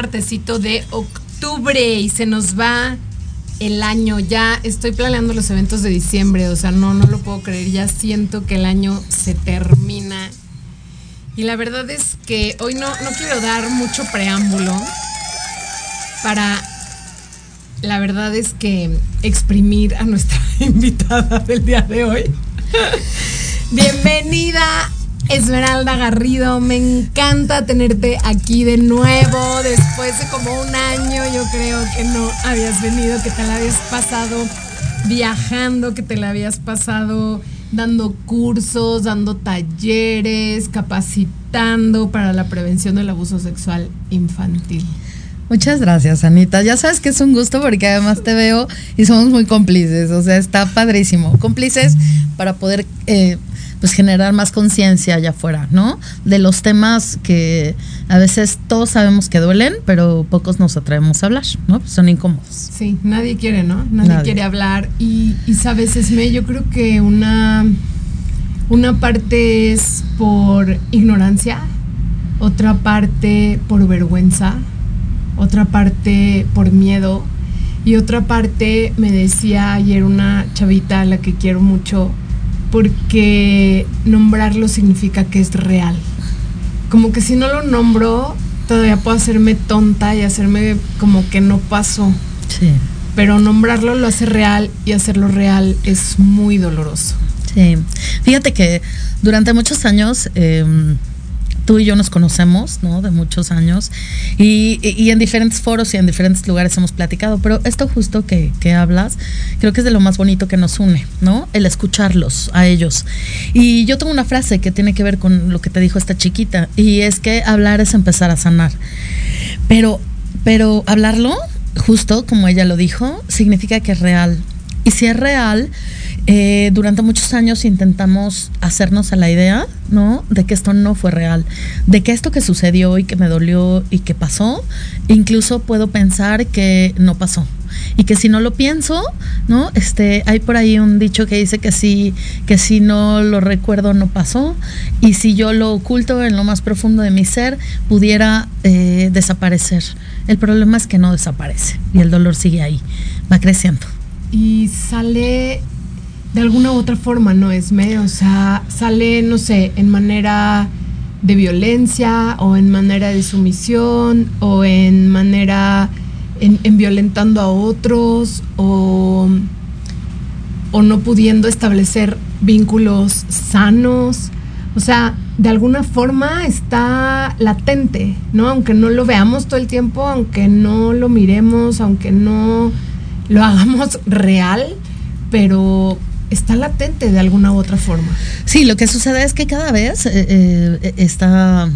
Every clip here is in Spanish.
martesito de octubre y se nos va el año. Ya estoy planeando los eventos de diciembre, o sea, no, no lo puedo creer. Ya siento que el año se termina. Y la verdad es que hoy no, no quiero dar mucho preámbulo para, la verdad es que exprimir a nuestra invitada del día de hoy. Bienvenida Esmeralda Garrido, me encanta tenerte aquí de nuevo después de como un año, yo creo que no habías venido, que te la habías pasado viajando, que te la habías pasado dando cursos, dando talleres, capacitando para la prevención del abuso sexual infantil. Muchas gracias, Anita. Ya sabes que es un gusto porque además te veo y somos muy cómplices, o sea, está padrísimo. Cómplices para poder eh, pues generar más conciencia allá afuera, ¿no? De los temas que a veces todos sabemos que duelen, pero pocos nos atrevemos a hablar, ¿no? Pues son incómodos. Sí, nadie quiere, ¿no? Nadie, quiere hablar. Y, y sabes, Esme, yo creo que una, una parte es por ignorancia, otra parte por vergüenza, otra parte por miedo. Y otra parte me decía ayer una chavita a la que quiero mucho, porque nombrarlo significa que es real. Como que si no lo nombro, todavía puedo hacerme tonta y hacerme como que no pasó. Sí. Pero nombrarlo lo hace real y hacerlo real es muy doloroso. Sí. Fíjate que durante muchos años... Eh, tú y yo nos conocemos, ¿no? De muchos años y, y, en diferentes foros y en diferentes lugares hemos platicado, pero esto justo que, que, hablas, creo que es de lo más bonito que nos une, ¿no? El escucharlos a ellos. Y yo tengo una frase que tiene que ver con lo que te dijo esta chiquita y es que hablar es empezar a sanar. Pero, pero hablarlo, justo como ella lo dijo, significa que es real. Y si es real, eh, durante muchos años intentamos hacernos a la idea, ¿no? De que esto no fue real, de que esto que sucedió y que me dolió y que pasó, incluso puedo pensar que no pasó. Y que si no lo pienso, ¿no? Este, hay por ahí un dicho que dice que si, que si no lo recuerdo no pasó. Y si yo lo oculto en lo más profundo de mi ser, pudiera eh, desaparecer. El problema es que no desaparece y el dolor sigue ahí, va creciendo. Y sale de alguna u otra forma, ¿no, Esme? O sea, sale, no sé, en manera de violencia o en manera de sumisión o en manera en, violentando a otros o, o no pudiendo establecer vínculos sanos. O sea, de alguna forma está latente, ¿no? Aunque no lo veamos todo el tiempo, aunque no lo miremos, aunque no lo hagamos real, pero está latente de alguna u otra forma. Sí, lo que sucede es que cada vez eh, eh, está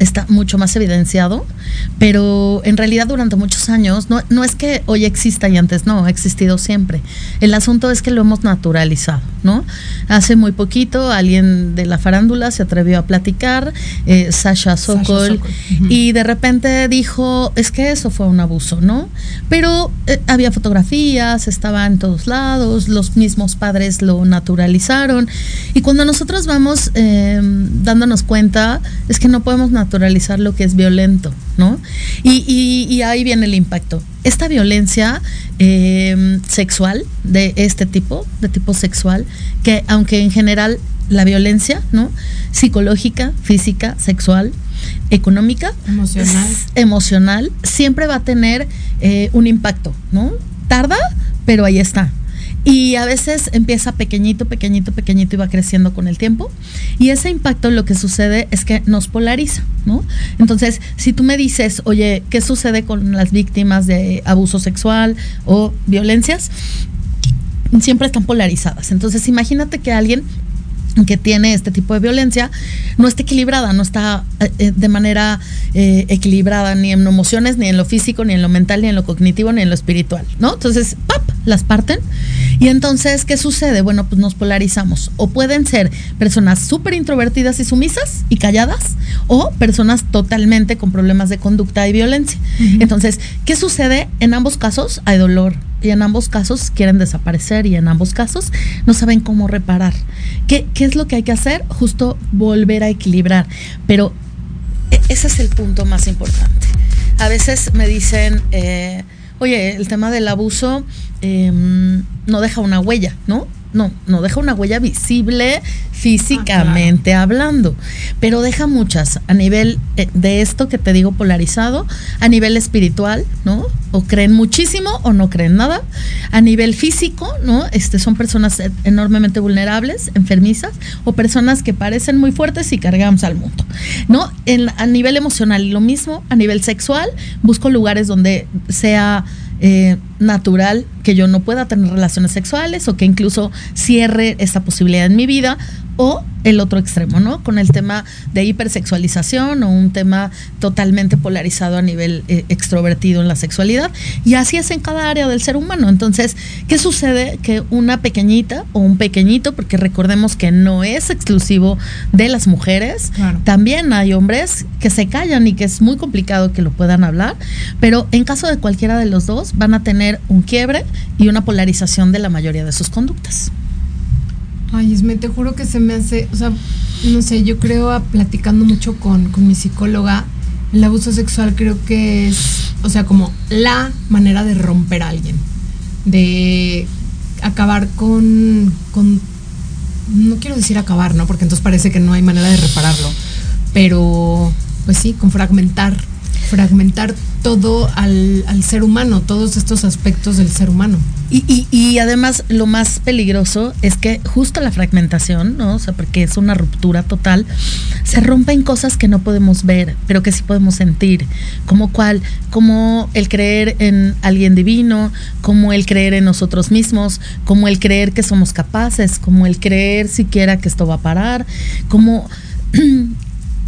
está mucho más evidenciado, pero en realidad durante muchos años, no, no, es que hoy exista y antes no, ha existido siempre. El asunto es que lo hemos naturalizado, ¿no? Hace muy poquito alguien de la farándula se atrevió a platicar, eh, Sasha Sokol, y de repente dijo, es que eso fue un abuso, ¿no? Pero eh, había fotografías, estaba en todos lados, los mismos padres lo naturalizaron, y cuando nosotros vamos eh, dándonos cuenta, es que no podemos naturalizar naturalizar lo que es violento, ¿no? Y, ahí viene el impacto. Esta violencia em, sexual de este tipo, de tipo sexual, que aunque en general la violencia, ¿no? Psicológica, física, sexual, económica, emocional, emocional siempre va a tener eh, un impacto, ¿no? Tarda, pero ahí está. Y a veces empieza pequeñito, pequeñito, pequeñito y va creciendo con el tiempo. Y ese impacto lo que sucede es que nos polariza, ¿no? Entonces, si tú me dices, oye, ¿qué sucede con las víctimas de abuso sexual o violencias? Siempre están polarizadas. Entonces, imagínate que alguien que tiene este tipo de violencia no está equilibrada, no está eh, eh, de manera eh, equilibrada ni en emociones, ni en lo físico, ni en lo mental, ni en lo cognitivo, ni en lo espiritual, ¿no? Entonces, ¡pap! las parten. Y entonces, ¿qué sucede? Bueno, pues nos polarizamos. O pueden ser personas súper introvertidas y sumisas y calladas, o personas totalmente con problemas de conducta y violencia. Entonces, ¿qué sucede? En ambos casos hay dolor, y en ambos casos quieren desaparecer y en ambos casos no saben cómo reparar. ¿Qué, qué es lo que hay que hacer? Justo volver a equilibrar. Pero e, ese es el punto más importante. A veces me dicen, eh, oye, el tema del abuso em, no deja una huella, ¿no? No, no deja una huella visible físicamente ah, hablando, pero deja muchas a nivel eh, de esto que te digo polarizado, a nivel espiritual, ¿no? O creen muchísimo o no creen nada, a nivel físico, ¿no? Este son personas enormemente vulnerables, enfermizas o personas que parecen muy fuertes y cargamos al mundo, ¿no? En, a nivel emocional lo mismo, a nivel sexual, busco lugares donde sea eh, natural que yo no pueda tener relaciones sexuales o que incluso cierre esa posibilidad en mi vida o el otro extremo, ¿no? Con el tema de hipersexualización o un tema totalmente polarizado a nivel eh, extrovertido en la sexualidad. Y así es en cada área del ser humano. Entonces, ¿qué sucede? Que una pequeñita o un pequeñito, porque recordemos que no es exclusivo de las mujeres, también hay hombres que se callan y que es muy complicado que lo puedan hablar, pero en caso de cualquiera de los dos van a tener un quiebre y una polarización de la mayoría de sus conductas. Ay, Esme, te juro que se me hace, o sea, no sé, yo creo, platicando mucho con, mi psicóloga, el abuso sexual creo que es, o sea, como la manera de romper a alguien, de acabar con, con, no quiero decir acabar, ¿no? Porque entonces parece que no hay manera de repararlo, pero, pues sí, con fragmentar, fragmentar todo al, al ser humano, todos estos aspectos del ser humano. Y, y, además lo más peligroso es que justo la fragmentación, ¿no? O sea, porque es una ruptura total, se rompen cosas que no podemos ver, pero que sí podemos sentir, como cuál, como el creer en alguien divino, como el creer en nosotros mismos, como el creer que somos capaces, como el creer siquiera que esto va a parar, como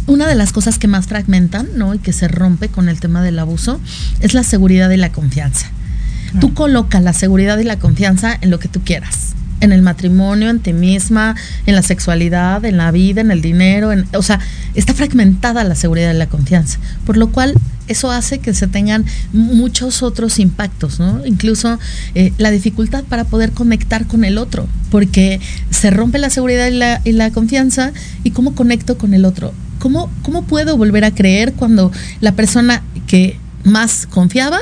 una de las cosas que más fragmentan, ¿no? Y que se rompe con el tema del abuso es la seguridad y la confianza. Tú colocas la seguridad y la confianza en lo que tú quieras. En el matrimonio, en ti misma, en la sexualidad, en la vida, en el dinero. En, o sea, está fragmentada la seguridad y la confianza. Por lo cual, eso hace que se tengan muchos otros impactos, ¿no? Incluso eh, la dificultad para poder conectar con el otro, porque se rompe la seguridad y la, y la confianza y cómo conecto con el otro. ¿Cómo, ¿Cómo puedo volver a creer cuando la persona que más confiaba,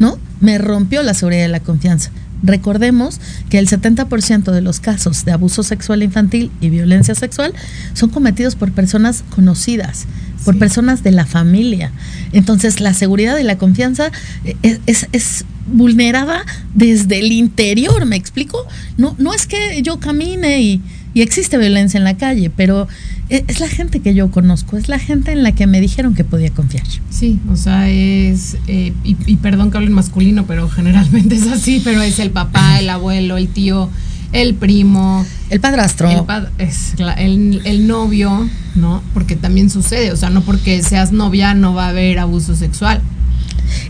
¿no? me rompió la seguridad y la confianza. Recordemos que el 70% de los casos de abuso sexual infantil y violencia sexual son cometidos por personas conocidas, por personas de la familia. Entonces la seguridad y la confianza eh, es, es, vulnerada desde el interior, ¿me explico? No, no es que yo camine y, y existe violencia en la calle, pero es la gente que yo conozco, es la gente en la que me dijeron que podía confiar. Sí, o sea, es, eh, y, perdón que hable en masculino, pero generalmente es así, pero es el papá, el abuelo, el tío, el primo. El padrastro. El, es el, el, novio, ¿no? Porque también sucede, o sea, no porque seas novia no va a haber abuso sexual.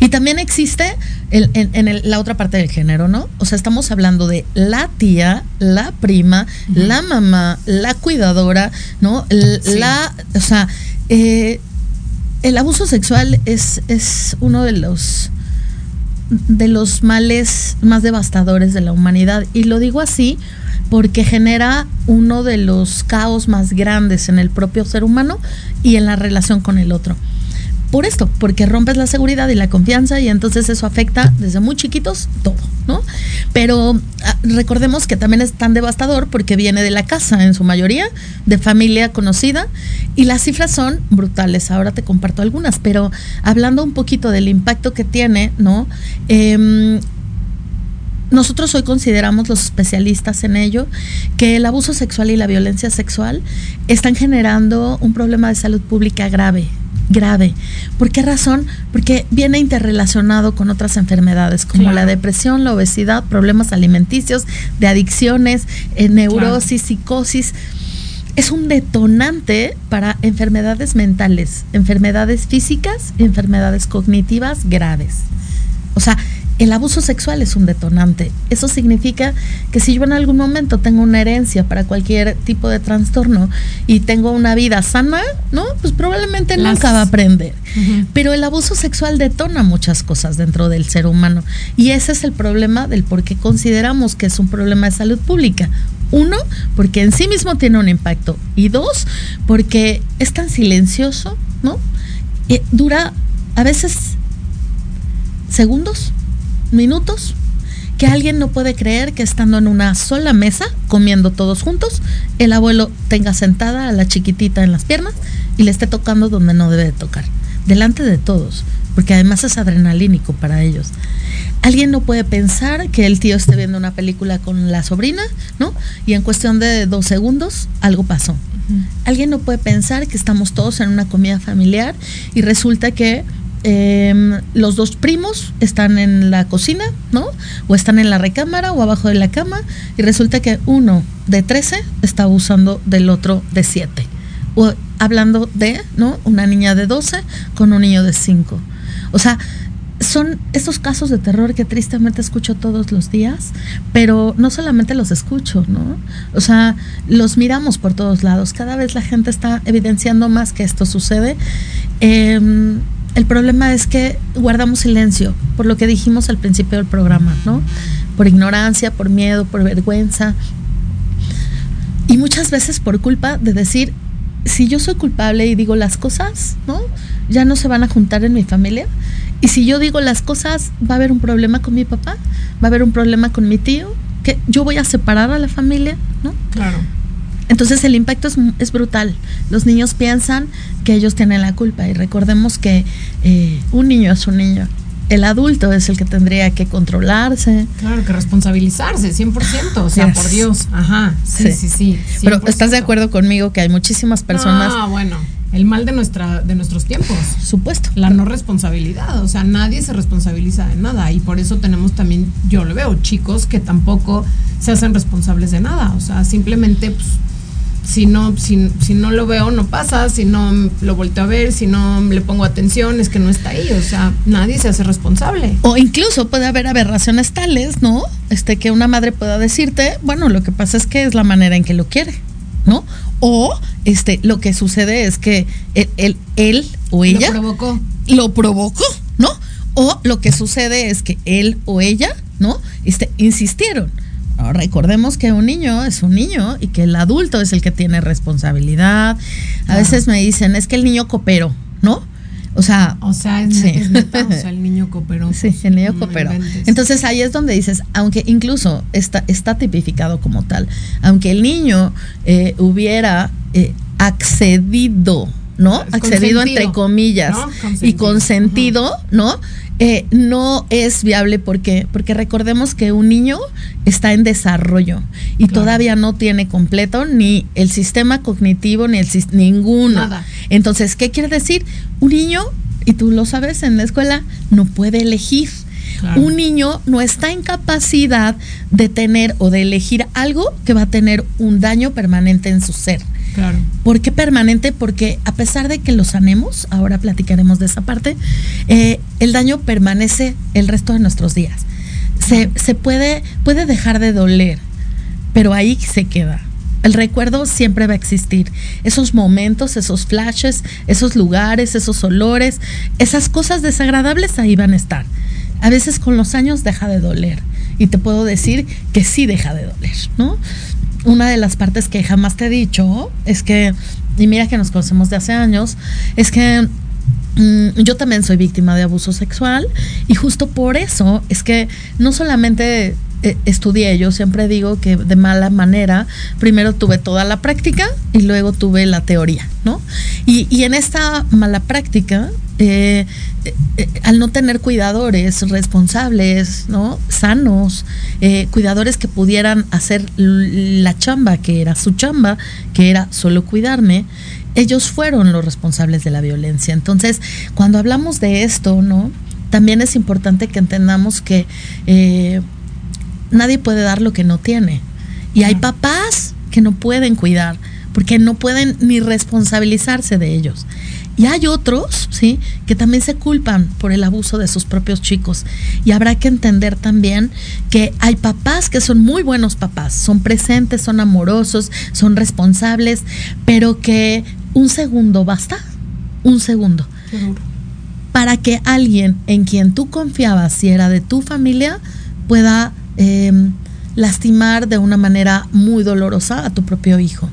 Y también existe en, la otra parte del género, ¿no? O sea, estamos hablando de la tía, la prima, la mamá, la cuidadora, ¿no? La, o sea, eh, el abuso sexual es, es uno de los de los males más devastadores de la humanidad. Y lo digo así porque genera uno de los caos más grandes en el propio ser humano y en la relación con el otro por esto, porque rompes la seguridad y la confianza y entonces eso afecta desde muy chiquitos todo, ¿no? Pero ah, recordemos que también es tan devastador porque viene de la casa en su mayoría, de familia conocida y las cifras son brutales. Ahora te comparto algunas, pero hablando un poquito del impacto que tiene, ¿no? Em, nosotros hoy consideramos los especialistas en ello que el abuso sexual y la violencia sexual están generando un problema de salud pública grave grave. ¿Por qué razón? Porque viene interrelacionado con otras enfermedades como la depresión, la obesidad, problemas alimenticios, de adicciones, eh, neurosis, psicosis. Es un detonante para enfermedades mentales, enfermedades físicas, enfermedades cognitivas graves. O sea, el abuso sexual es un detonante. Eso significa que si yo en algún momento tengo una herencia para cualquier tipo de trastorno y tengo una vida sana, ¿no? Pues probablemente nunca va a aprender. Pero el abuso sexual detona muchas cosas dentro del ser humano. Y ese es el problema del por qué consideramos que es un problema de salud pública. Uno, porque en sí mismo tiene un impacto. Y dos, porque es tan silencioso, ¿no? eh, dura a veces segundos, minutos, que alguien no puede creer que estando en una sola mesa, comiendo todos juntos, el abuelo tenga sentada a la chiquitita en las piernas y le esté tocando donde no debe de tocar, delante de todos, porque además es adrenalínico para ellos. Alguien no puede pensar que el tío esté viendo una película con la sobrina, ¿no? Y en cuestión de dos segundos, algo pasó. Alguien no puede pensar que estamos todos en una comida familiar y resulta que em, los dos primos están en la cocina, ¿no? O están en la recámara o abajo de la cama y resulta que uno de 13 está abusando del otro de 7. O hablando de, ¿no? Una niña de 12 con un niño de 5. O sea, son estos casos de terror que tristemente escucho todos los días, pero no solamente los escucho, ¿no? O sea, los miramos por todos lados. Cada vez la gente está evidenciando más que esto sucede. Em, el problema es que guardamos silencio, por lo que dijimos al principio del programa, ¿no? Por ignorancia, por miedo, por vergüenza. Y muchas veces por culpa de decir, si yo soy culpable y digo las cosas, ¿no? Ya no se van a juntar en mi familia. Y si yo digo las cosas, va a haber un problema con mi papá, va a haber un problema con mi tío, que yo voy a separar a la familia, ¿no? Claro. Entonces el impacto es, es brutal. Los niños piensan que ellos tienen la culpa y recordemos que eh, un niño es un niño. El adulto es el que tendría que controlarse. Claro, que responsabilizarse, 100%. O sea, Yes. por Dios. Ajá. Sí, sí, sí. Pero 100%. ¿estás de acuerdo conmigo que hay muchísimas personas, Ah, bueno. El mal de, nuestra, de nuestros tiempos. supuesto, La no responsabilidad, o sea, nadie se responsabiliza de nada y por eso tenemos también, yo lo veo, chicos que tampoco se hacen responsables de nada, o sea, simplemente pues, si no si, si no lo veo no pasa, si no lo volteo a ver, si no le pongo atención es que no está ahí, o sea, nadie se hace responsable. O incluso puede haber aberraciones tales, ¿no? Este, que una madre pueda decirte, bueno, lo que pasa es que es la manera en que lo quiere, ¿no? O este, lo que sucede es que él, él, él o ella Lo provocó. lo provocó, ¿no? O lo que sucede es que él o ella, ¿no? Este, insistieron. Recordemos que un niño es un niño y que el adulto es el que tiene responsabilidad. A veces me dicen, es que el niño cooperó, ¿no? O sea, O sea, es, Sí. es neta, o sea, el niño cooperó. Sí, pues, el niño no cooperó. inventes. Entonces ahí es donde dices, aunque incluso está, está tipificado como tal, aunque el niño eh, hubiera eh, accedido, ¿no? Accedido entre comillas ¿no? y Consentido. consentido, ¿no? Eh, no es viable porque porque recordemos que un niño está en desarrollo y Claro. todavía no tiene completo ni el sistema cognitivo ni el ninguno. Nada. Entonces, ¿qué quiere decir? Un niño, y tú lo sabes en la escuela, no puede elegir. Claro. Un niño no está en capacidad de tener o de elegir algo que va a tener un daño permanente en su ser. Claro. ¿Por qué permanente? Porque a pesar de que lo sanemos, ahora platicaremos de esa parte, eh, el daño permanece el resto de nuestros días. Se, se puede, puede dejar de doler, pero ahí se queda. El recuerdo siempre va a existir. Esos momentos, esos flashes, esos lugares, esos olores, esas cosas desagradables ahí van a estar. A veces con los años deja de doler. Y te puedo decir que sí deja de doler, ¿no? Una de las partes que jamás te he dicho es que, y mira que nos conocemos de hace años, es que mm, yo también soy víctima de abuso sexual y justo por eso es que no solamente eh, estudié, yo siempre digo que de mala manera, primero tuve toda la práctica y luego tuve la teoría, ¿no? Y, y en esta mala práctica, eh, eh, al no tener cuidadores responsables, ¿no? Sanos, cuidadores que pudieran hacer la chamba que era su chamba, que era solo cuidarme, ellos fueron los responsables de la violencia. Entonces, cuando hablamos de esto, ¿no? También es importante que entendamos que nadie puede dar lo que no tiene. Y hay papás que no pueden cuidar, porque no pueden ni responsabilizarse de ellos. Y hay otros, ¿sí? Que también se culpan por el abuso de sus propios chicos. Y habrá que entender también que hay papás que son muy buenos papás, son presentes, son amorosos, son responsables, pero que un segundo basta, un segundo, para que alguien en quien tú confiabas, si era de tu familia, pueda eh, lastimar de una manera muy dolorosa a tu propio hijo.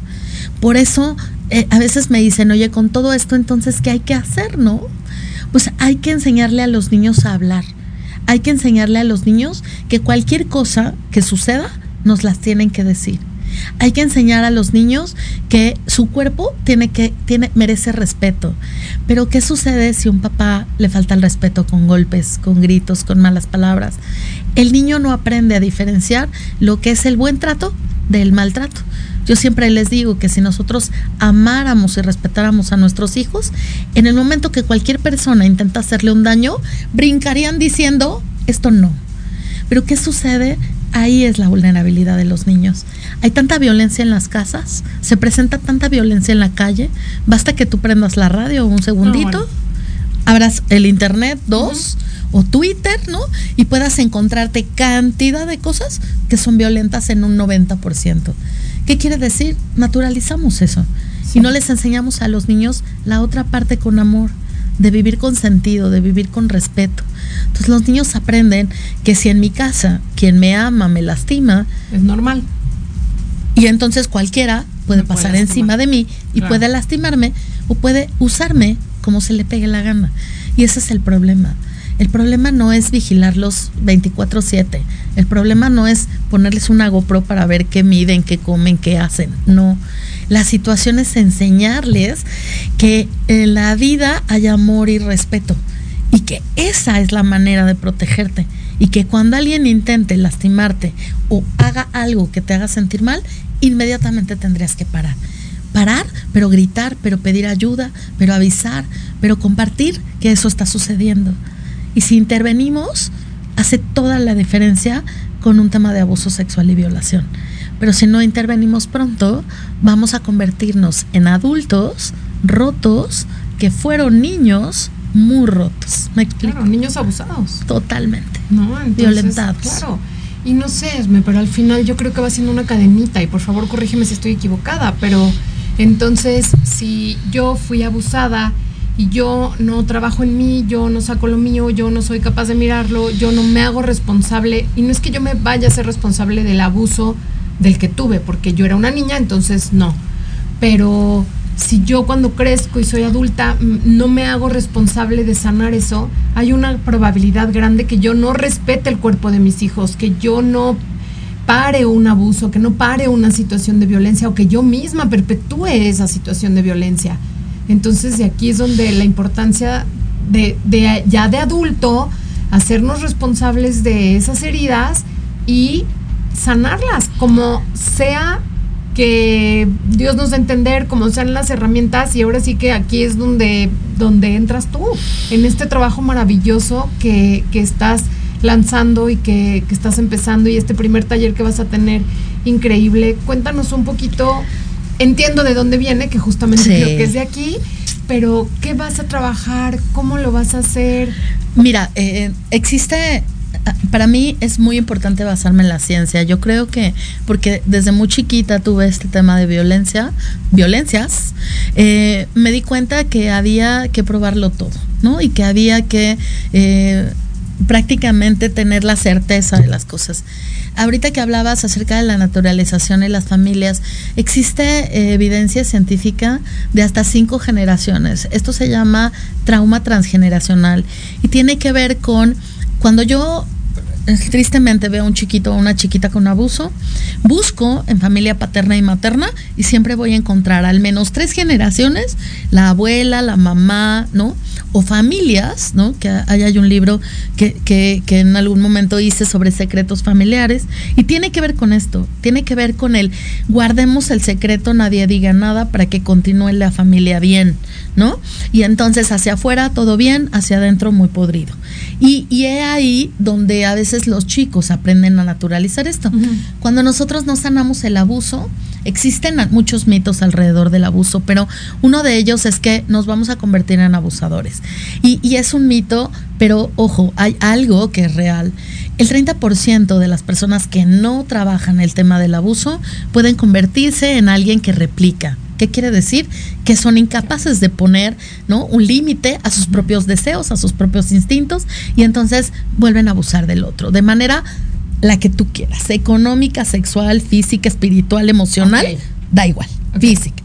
Por eso eh, a veces me dicen, oye, con todo esto, entonces, ¿qué hay que hacer, no? pues hay que enseñarle a los niños a hablar. Hay que enseñarle a los niños que cualquier cosa que suceda nos las tienen que decir. Hay que enseñar a los niños que su cuerpo tiene que tiene merece respeto. Pero ¿qué sucede si un papá le falta el respeto con golpes, con gritos, con malas palabras? El niño no aprende a diferenciar lo que es el buen trato del maltrato. Yo siempre les digo que si nosotros amáramos y respetáramos a nuestros hijos, en el momento que cualquier persona intenta hacerle un daño, brincarían diciendo, esto no. Pero ¿qué sucede? Ahí es la vulnerabilidad de los niños. Hay tanta violencia en las casas, se presenta tanta violencia en la calle, basta que tú prendas la radio un segundito, abras el internet, dos, o Twitter, ¿no? Y puedas encontrarte cantidad de cosas que son violentas en un 90%. ¿Qué quiere decir? Naturalizamos eso. Y no les enseñamos a los niños la otra parte con amor, de vivir con sentido, de vivir con respeto. Entonces los niños aprenden que si en mi casa quien me ama me lastima, es normal. Y entonces cualquiera puede pasar encima de mí y puede lastimarme o puede usarme como se le pegue la gana. Y ese es el problema. El problema no es vigilarlos 24/7. El problema no es ponerles una GoPro para ver qué miden, qué comen, qué hacen. No. La situación es enseñarles que en la vida hay amor y respeto y que esa es la manera de protegerte y que cuando alguien intente lastimarte o haga algo que te haga sentir mal, inmediatamente tendrías que parar. Parar, pero gritar, pero pedir ayuda, pero avisar, pero compartir que eso está sucediendo. Y si intervenimos, hace toda la diferencia con un tema de abuso sexual y violación. Pero si no intervenimos pronto, vamos a convertirnos en adultos rotos que fueron niños muy rotos. ¿Me explico? niños abusados. Totalmente. No, violentados. Claro. Y no sé, Esme, pero al final yo creo que va siendo una cadenita y por favor corrígeme si estoy equivocada, pero entonces si yo fui abusada y yo no trabajo en mí, yo no saco lo mío, yo no soy capaz de mirarlo, yo no me hago responsable, y no es que yo me vaya a ser responsable del abuso del que tuve, porque yo era una niña, entonces no, pero si yo cuando crezco y soy adulta no me hago responsable de sanar eso, hay una probabilidad grande que yo no respete el cuerpo de mis hijos, que yo no pare un abuso, que no pare una situación de violencia o que yo misma perpetúe esa situación de violencia. Entonces de aquí es donde la importancia de, ya de adulto hacernos responsables de esas heridas y sanarlas, como sea que Dios nos da a entender, como sean las herramientas, y ahora sí que aquí es donde, donde entras tú, en este trabajo maravilloso que, que estás lanzando y que, que, estás empezando y este primer taller que vas a tener increíble. Cuéntanos un poquito entiendo de dónde viene, que justamente creo que es de aquí, pero ¿qué vas a trabajar? ¿Cómo lo vas a hacer? Mira, eh, existe para mí es muy importante basarme en la ciencia. Yo creo que, porque desde muy chiquita tuve este tema de violencia, violencias, eh, me di cuenta que había que probarlo todo, ¿no? Y que había que eh, prácticamente tener la certeza de las cosas. Ahorita que hablabas acerca de la naturalización en las familias, existe eh, evidencia científica de hasta cinco generaciones. Esto se llama trauma transgeneracional y tiene que ver con cuando yo tristemente veo a un chiquito o una chiquita con abuso, busco en familia paterna y materna y siempre voy a encontrar al menos tres generaciones, la abuela, la mamá, ¿no? O familias, ¿no? Que ahí hay un libro que, que, que en algún momento hice sobre secretos familiares y tiene que ver con esto, tiene que ver con el guardemos el secreto, nadie diga nada para que continúe la familia bien, ¿no? Y entonces hacia afuera todo bien, hacia adentro muy podrido. Y, y es ahí donde a veces los chicos aprenden a naturalizar esto. Cuando nosotros no sanamos el abuso, existen muchos mitos alrededor del abuso, pero uno de ellos es que nos vamos a convertir en abusadores. Y, y es un mito, pero ojo, hay algo que es real. El 30% de las personas que no trabajan el tema del abuso pueden convertirse en alguien que replica. ¿Qué quiere decir? Que son incapaces de poner ¿no? un límite a sus propios deseos, a sus propios instintos, y entonces vuelven a abusar del otro, de manera la que tú quieras, económica, sexual, física, espiritual, emocional, da igual, física.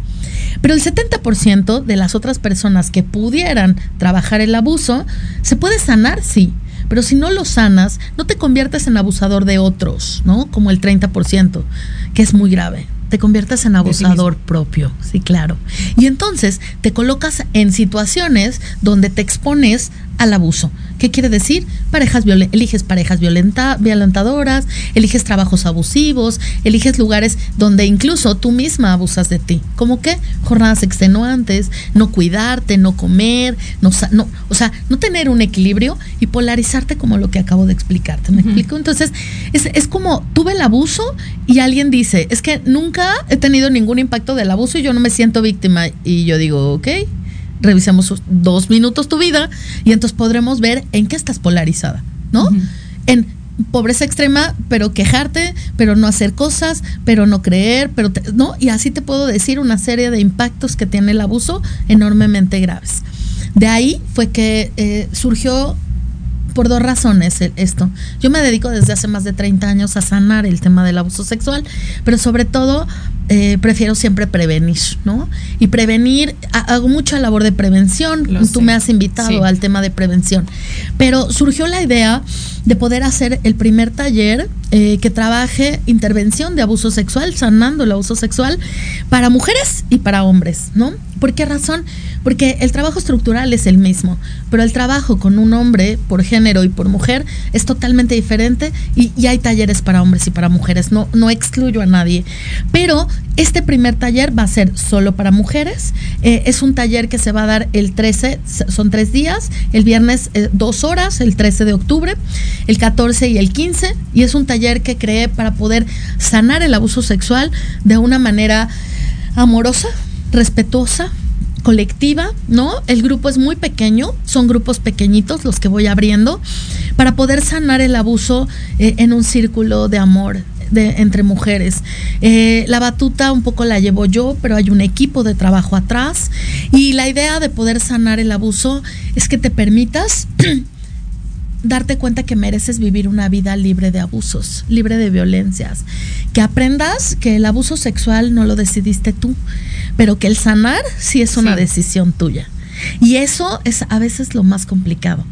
Pero el 70% de las otras personas que pudieran trabajar el abuso, se puede sanar, sí. Pero si no lo sanas, no te conviertes en abusador de otros, ¿no? Como el 30%, que es muy grave te conviertes en abusador propio, sí, claro. Y entonces te colocas en situaciones donde te expones al abuso. ¿Qué quiere decir? Parejas eliges parejas violenta violentadoras, eliges trabajos abusivos, eliges lugares donde incluso tú misma abusas de ti. ¿Cómo qué? Jornadas extenuantes, no cuidarte, no comer, no, no, o sea, no tener un equilibrio y polarizarte como lo que acabo de explicarte. ¿Me explico? Entonces, es, es como tuve el abuso y alguien dice, es que nunca he tenido ningún impacto del abuso y yo no me siento víctima. Y yo digo, ok revisemos dos minutos tu vida y entonces podremos ver en qué estás polarizada, ¿no? En pobreza extrema, pero quejarte, pero no hacer cosas, pero no creer, pero no, y así te puedo decir una serie de impactos que tiene el abuso enormemente graves. De ahí fue que eh, surgió por dos razones esto. Yo me dedico desde hace más de 30 años a sanar el tema del abuso sexual, pero sobre todo eh, prefiero siempre prevenir, ¿no? Y prevenir, hago mucha labor de prevención. Tú me has invitado al tema de prevención. Pero surgió la idea de poder hacer el primer taller eh, que trabaje intervención de abuso sexual, sanando el abuso sexual para mujeres y para hombres, ¿no? ¿Por qué razón? Porque el trabajo estructural es el mismo, pero el trabajo con un hombre por género y por mujer es totalmente diferente y, hay talleres para hombres y para mujeres, no, no excluyo a nadie. Pero este primer taller va a ser solo para mujeres, eh, es un taller que se va a dar el 13, son tres días, el viernes eh, dos horas, el 13 de octubre, el 14 y el 15, y es un taller que creé para poder sanar el abuso sexual de una manera amorosa, respetuosa, colectiva, ¿no? El grupo es muy pequeño, son grupos pequeñitos los que voy abriendo para poder sanar el abuso eh, en un círculo de amor. De, entre mujeres. Eh, la batuta un poco la llevo yo, pero hay un equipo de trabajo atrás y la idea de poder sanar el abuso es que te permitas darte cuenta que mereces vivir una vida libre de abusos, libre de violencias, que aprendas que el abuso sexual no lo decidiste tú, pero que el sanar sí es una decisión tuya. Y eso es a veces lo más complicado.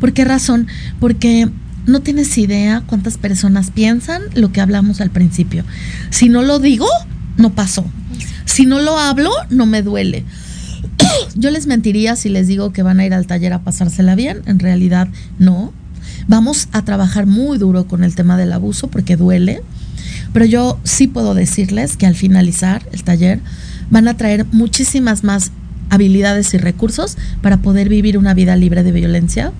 ¿Por qué razón? Porque no tienes idea cuántas personas piensan lo que hablamos al principio. Si no lo digo, no pasó. Si no lo hablo, no me duele. Yo les mentiría si les digo que van a ir al taller a pasársela bien. En realidad, no. Vamos a trabajar muy duro con el tema del abuso porque duele. Pero yo sí puedo decirles que al finalizar el taller van a traer muchísimas más habilidades y recursos para poder vivir una vida libre de violencia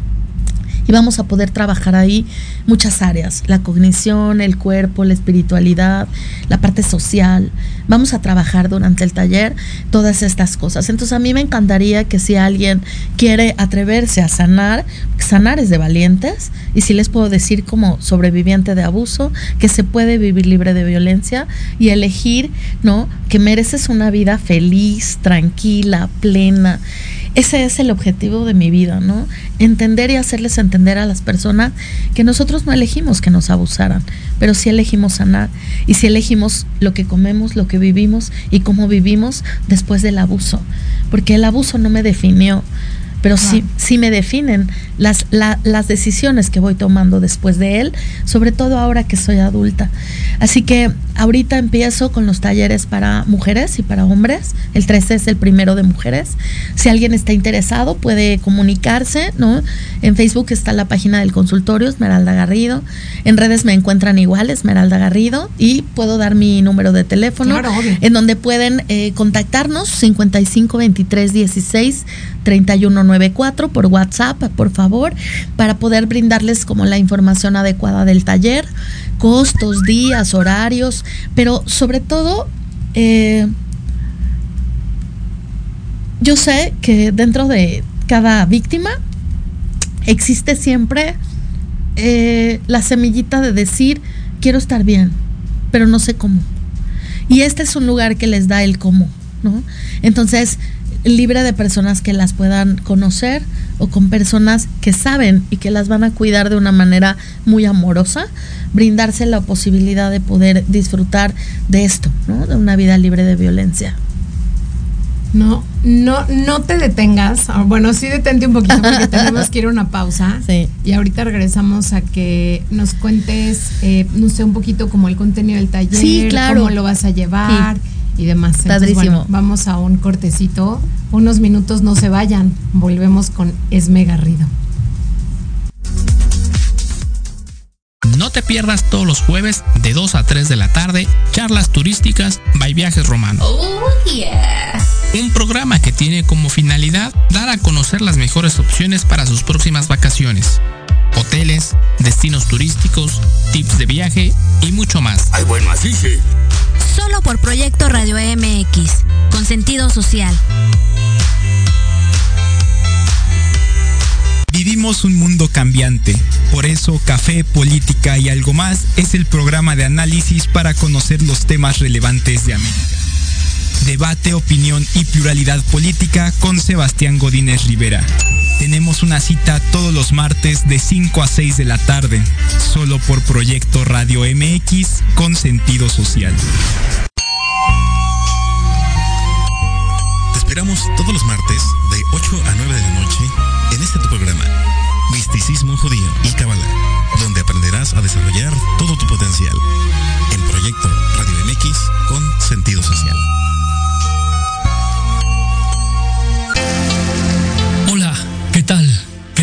y vamos a poder trabajar ahí muchas áreas, la cognición, el cuerpo, la espiritualidad, la parte social. Vamos a trabajar durante el taller todas estas cosas. Entonces a mí me encantaría que si alguien quiere atreverse a sanar, sanar es de valientes y si les puedo decir como sobreviviente de abuso, que se puede vivir libre de violencia y elegir, ¿no? Que mereces una vida feliz, tranquila, plena ese es el objetivo de mi vida, ¿no? Entender y hacerles entender a las personas que nosotros no elegimos que nos abusaran, pero sí elegimos sanar y sí elegimos lo que comemos, lo que vivimos y cómo vivimos después del abuso, porque el abuso no me definió, pero sí, sí me definen las, las decisiones que voy tomando después de él, sobre todo ahora que soy adulta. Así que ahorita empiezo con los talleres para mujeres y para hombres. El 13 es el primero de mujeres. Si alguien está interesado, puede comunicarse, ¿no? En Facebook está la página del consultorio, Esmeralda Garrido. En redes me encuentran igual, Esmeralda Garrido. Y puedo dar mi número de teléfono, en donde pueden eh, contactarnos 55 23 16 3194 por WhatsApp, por favor, para poder brindarles como la información adecuada del taller, costos, días, horarios, pero sobre todo, eh, yo sé que dentro de cada víctima existe siempre eh, la semillita de decir, quiero estar bien, pero no sé cómo. Y este es un lugar que les da el cómo, ¿no? Entonces, libre de personas que las puedan conocer o con personas que saben y que las van a cuidar de una manera muy amorosa, brindarse la posibilidad de poder disfrutar de esto, ¿no? De una vida libre de violencia. No, no, no te detengas. Ah, bueno, sí detente un poquito porque tenemos que ir a una pausa. Sí. Y ahorita regresamos a que nos cuentes, eh, no sé, un poquito como el contenido del taller, Sí, claro. cómo lo vas a llevar y demás. Entonces, Padrísimo. bueno, vamos a un cortecito. Unos minutos no se vayan. Volvemos con Esme Garrido. No te pierdas todos los jueves de 2 a 3 de la tarde charlas turísticas by Viajes Romano. Un programa que tiene como finalidad dar a conocer las mejores opciones para sus próximas vacaciones. Hoteles, destinos turísticos, tips de viaje y mucho más. Ay, bueno, así sí. Solo por Proyecto Radio MX, con sentido social. Vivimos un mundo cambiante, por eso Café, Política y algo más es el programa de análisis para conocer los temas relevantes de América. Debate, opinión y pluralidad política con Sebastián Godínez Rivera. Tenemos una cita todos los martes de 5 a 6 de la tarde, solo por Proyecto Radio MX con sentido social. Te esperamos todos los martes de 8 a 9 de la noche en este tu programa, Misticismo Judío y Kabbalah, donde aprenderás a desarrollar todo tu potencial. En Proyecto Radio MX con sentido social.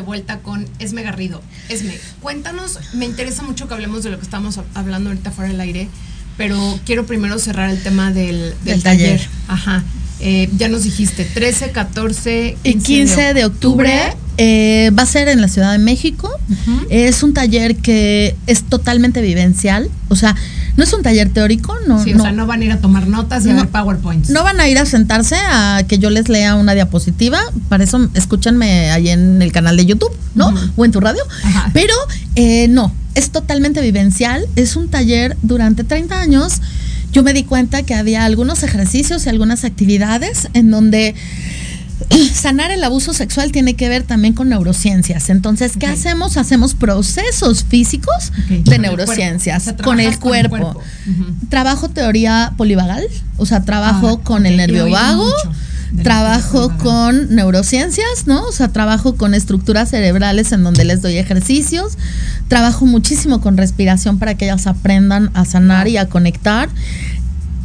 De vuelta con Esme Garrido. Esme, cuéntanos, me interesa mucho que hablemos de lo que estamos hablando ahorita fuera del aire, pero quiero primero cerrar el tema del, del Del taller. taller. Ajá. Eh, ya nos dijiste 13, 14, 15, Y 15 de octubre eh, va a ser en la Ciudad de México. Es un taller que es totalmente vivencial. O sea, no es un taller teórico, no, Sí, no, o sea, no van a ir a tomar notas y a ver PowerPoints. no van a ir a sentarse a que yo les lea una diapositiva. Para eso escúchanme ahí en el canal de YouTube, ¿no? O en tu radio. Ajá. Pero eh, no, es totalmente vivencial. Es un taller durante 30 años. Yo me di cuenta que había algunos ejercicios y algunas actividades en donde sanar el abuso sexual tiene que ver también con neurociencias. Entonces, ¿qué hacemos? Hacemos procesos físicos de con neurociencias, con, el trabajas con el cuerpo. Trabajo teoría polivagal, o sea, trabajo Ah, con el nervio vago, trabajo con neurociencias, ¿no? O sea, trabajo con estructuras cerebrales en donde les doy ejercicios, trabajo muchísimo con respiración para que ellas aprendan a sanar y a conectar.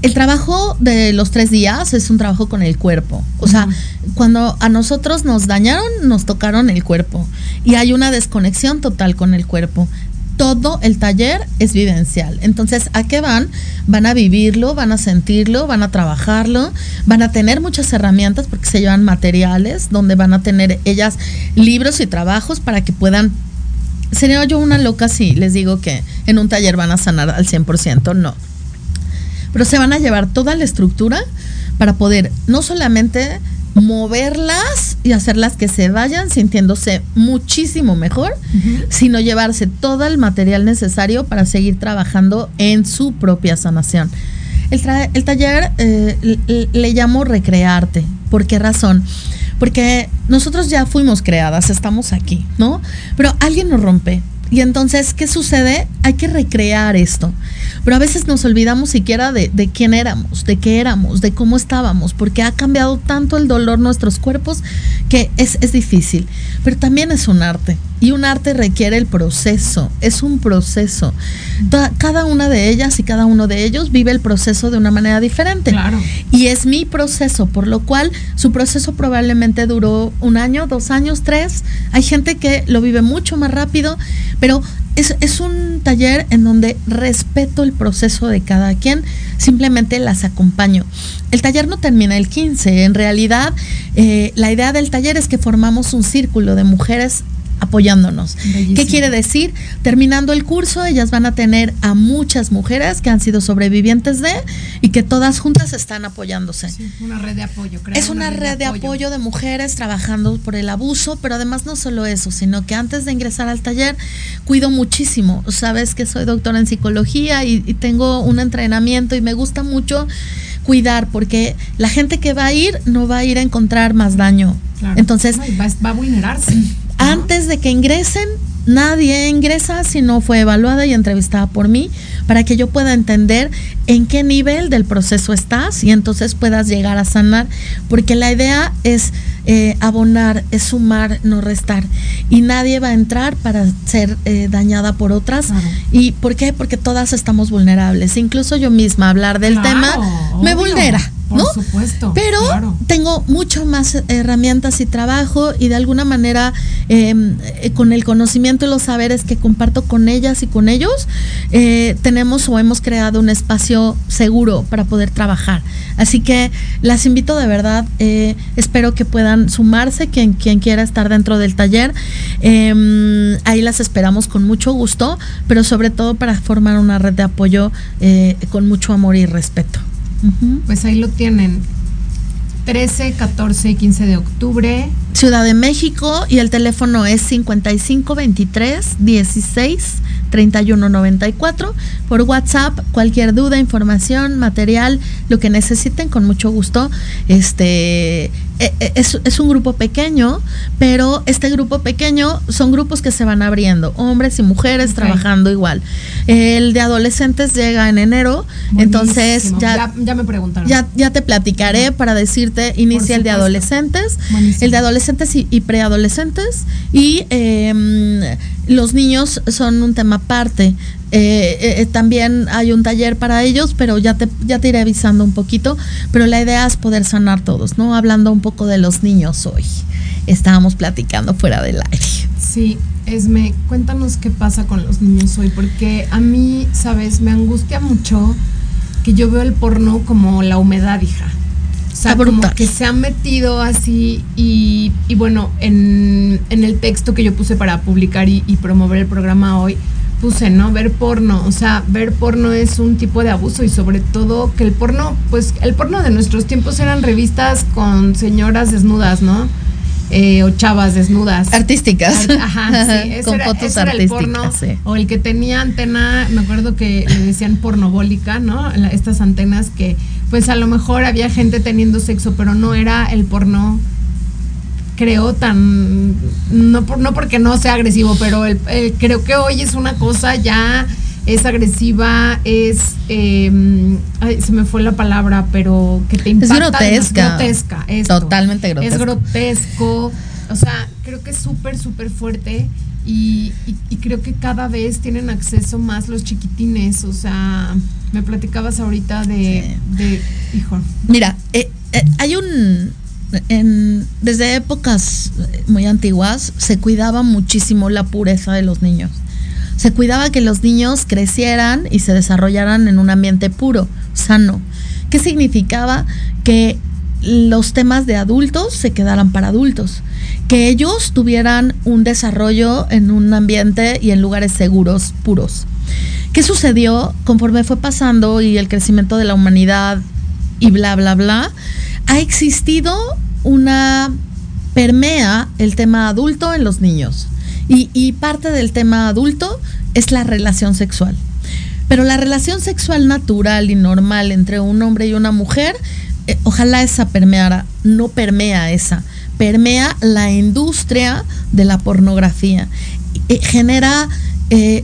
El trabajo de los tres días es un trabajo con el cuerpo. O sea, cuando a nosotros nos dañaron, nos tocaron el cuerpo. Y hay una desconexión total con el cuerpo. Todo el taller es vivencial. Entonces, ¿a qué van? Van a vivirlo, van a sentirlo, van a trabajarlo, van a tener muchas herramientas porque se llevan materiales donde van a tener ellas libros y trabajos para que puedan Sería yo una loca si les digo que en un taller van a sanar al 100%, no. Pero se van a llevar toda la estructura para poder no solamente moverlas y hacerlas que se vayan sintiéndose muchísimo mejor, sino llevarse todo el material necesario para seguir trabajando en su propia sanación. El, taller eh, le, le llamo recrearte. ¿Por qué razón? Porque nosotros ya fuimos creadas, estamos aquí, ¿no? Pero alguien nos rompe, y entonces, ¿qué sucede? Hay que recrear esto. Pero a veces nos olvidamos siquiera de, quién éramos, de qué éramos, de cómo estábamos, porque ha cambiado tanto el dolor nuestros cuerpos que es, es difícil. Pero también es un arte. Y un arte requiere el proceso, es un proceso. Cada una de ellas y cada uno de ellos vive el proceso de una manera diferente. Claro. Y es mi proceso, por lo cual su proceso probablemente duró un año, dos años, tres. Hay gente que lo vive mucho más rápido, pero es, es, un taller en donde respeto el proceso de cada quien, simplemente las acompaño. El taller no termina el 15, en realidad eh, la idea del taller es que formamos un círculo de mujeres apoyándonos. Bellísimo. ¿Qué quiere decir? Terminando el curso, ellas van a tener a muchas mujeres que han sido sobrevivientes de y que todas juntas están apoyándose. Sí, una red de apoyo, creo. Es una, red, de, apoyo. apoyo de mujeres trabajando por el abuso, pero además no solo eso, sino que antes de ingresar al taller cuido muchísimo. Sabes que soy doctora en psicología y, y tengo un entrenamiento y me gusta mucho cuidar porque la gente que va a ir no va a ir a encontrar más daño. Claro. Entonces, No, va, va a vulnerarse. Antes de que ingresen, nadie ingresa si no fue evaluada y entrevistada por mí para que yo pueda entender en qué nivel del proceso estás y entonces puedas llegar a sanar, porque la idea es eh, abonar, es sumar, no restar. Y nadie va a entrar para ser eh, dañada por otras. Claro. ¿Y por qué? Porque todas estamos vulnerables. Incluso yo misma hablar del Claro, tema me obvio, vulnera. Por ¿no? supuesto. Pero claro. tengo mucho más herramientas y trabajo y de alguna manera eh, eh, con el conocimiento y los saberes que comparto con ellas y con ellos, eh, tenemos o hemos creado un espacio seguro para poder trabajar. Así que las invito de verdad, eh, espero que puedan sumarse, quien, quien quiera estar dentro del taller. Eh, ahí las esperamos con mucho gusto, pero sobre todo para formar una red de apoyo con mucho amor y respeto. Pues ahí lo tienen. 13, 14 y 15 de octubre. Ciudad de México y el teléfono es 5523 16 31 94. Por WhatsApp, cualquier duda, información, material, lo que necesiten, con mucho gusto. Este es, es un grupo pequeño, pero este grupo pequeño son grupos que se van abriendo, hombres y mujeres trabajando igual. El de adolescentes llega en enero, entonces ya, ya, ya me preguntaron. ya, ya te platicaré para decirte, inicia el de adolescentes, Buenísimo. el de adolescentes y, y preadolescentes y eh, los niños son un tema aparte. Eh, eh, también hay un taller para ellos, pero ya te, ya te iré avisando un poquito. Pero la idea es poder sanar todos, ¿no? Hablando un poco de los niños hoy. Estábamos platicando fuera del aire. Sí, Esme, cuéntanos qué pasa con los niños hoy, porque a mí, sabes, me angustia mucho que yo veo el porno como la humedad, hija. O sea, como que se ha metido así y, y bueno, en, en el texto que yo puse para publicar y, y promover el programa hoy, puse, ¿no? Ver porno, o sea, ver porno es un tipo de abuso y sobre todo que el porno, pues el porno de nuestros tiempos eran revistas con señoras desnudas, ¿no? Eh, o chavas desnudas. Artísticas. Ajá, sí, ese Con era, fotos ese era el porno. artísticas, sí. O el que tenía antena, me acuerdo que le decían pornobólica, ¿no? La- estas antenas que, pues a lo mejor había gente teniendo sexo, pero no era el porno, creo, tan. No, por, no porque no sea agresivo, pero el- el- creo que hoy es una cosa ya. Es agresiva, es. eh, ay, se me fue la palabra, pero que te impacta. además, grotesca. grotesca. esto. Totalmente Es grotesco. grotesco. O sea, creo que es súper, súper fuerte. Y, y- y creo que cada vez tienen acceso más los chiquitines. O sea, me platicabas ahorita de. de hijo. Mira, eh, eh, hay un. Desde épocas muy antiguas se cuidaba muchísimo la pureza de los niños. Se cuidaba que los niños crecieran y se desarrollaran en un ambiente puro, sano. ¿Qué significaba? Que los temas de adultos se quedaran para adultos. Que ellos tuvieran un desarrollo en un ambiente y en lugares seguros, puros. ¿Qué sucedió conforme fue pasando y el crecimiento de la humanidad y bla, bla, bla? Ha existido una permea el tema adulto en los niños. Y, parte del tema adulto es la relación sexual. Pero la relación sexual natural y normal entre un hombre y una mujer eh, ojalá esa permeara, no permea esa, permea la industria de la pornografía. Eh, genera eh,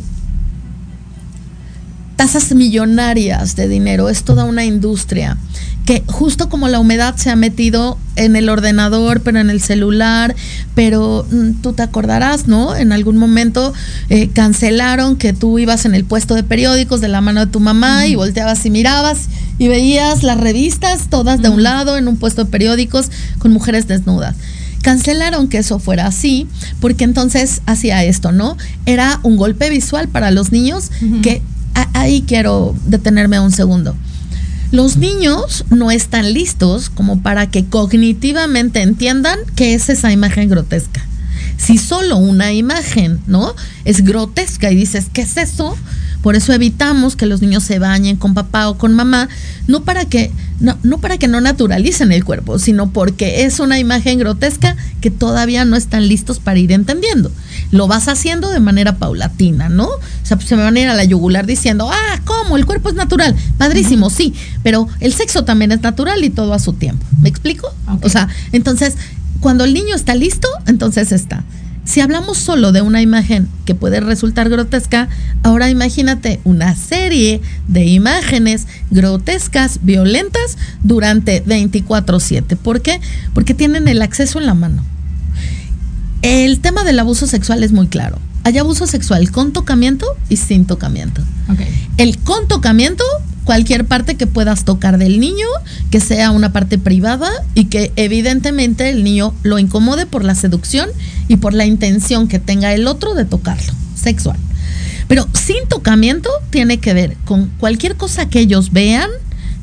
tasas millonarias de dinero, es toda una industria que justo como la humedad se ha metido en el ordenador, pero en el celular, pero mm, tú te acordarás, ¿no? En algún momento eh, cancelaron que tú ibas en el puesto de periódicos de la mano de tu mamá y volteabas y mirabas y veías las revistas todas de un lado en un puesto de periódicos con mujeres desnudas cancelaron que eso fuera así, porque entonces hacía esto, ¿no? Era un golpe visual para los niños que ahí quiero detenerme un segundo. Los niños no están listos como para que cognitivamente entiendan qué es esa imagen grotesca. Si solo una imagen, ¿no? Es grotesca y dices, ¿qué es eso? Por eso evitamos que los niños se bañen con papá o con mamá, no para que no, no para que no naturalicen el cuerpo, sino porque es una imagen grotesca que todavía no están listos para ir entendiendo. Lo vas haciendo de manera paulatina, ¿no? O sea, pues se me van a ir a la yugular diciendo, ah, ¿cómo? El cuerpo es natural. Padrísimo, sí, pero el sexo también es natural y todo a su tiempo. ¿Me explico? O sea, entonces, cuando el niño está listo, entonces está. Si hablamos solo de una imagen que puede resultar grotesca, ahora imagínate una serie de imágenes grotescas, violentas, durante 24/7. ¿Por qué? Porque tienen el acceso en la mano. El tema del abuso sexual es muy claro. Hay abuso sexual con tocamiento y sin tocamiento. El con tocamiento cualquier parte que puedas tocar del niño, que sea una parte privada y que evidentemente el niño lo incomode por la seducción y por la intención que tenga el otro de tocarlo, sexual. Pero sin tocamiento tiene que ver con cualquier cosa que ellos vean,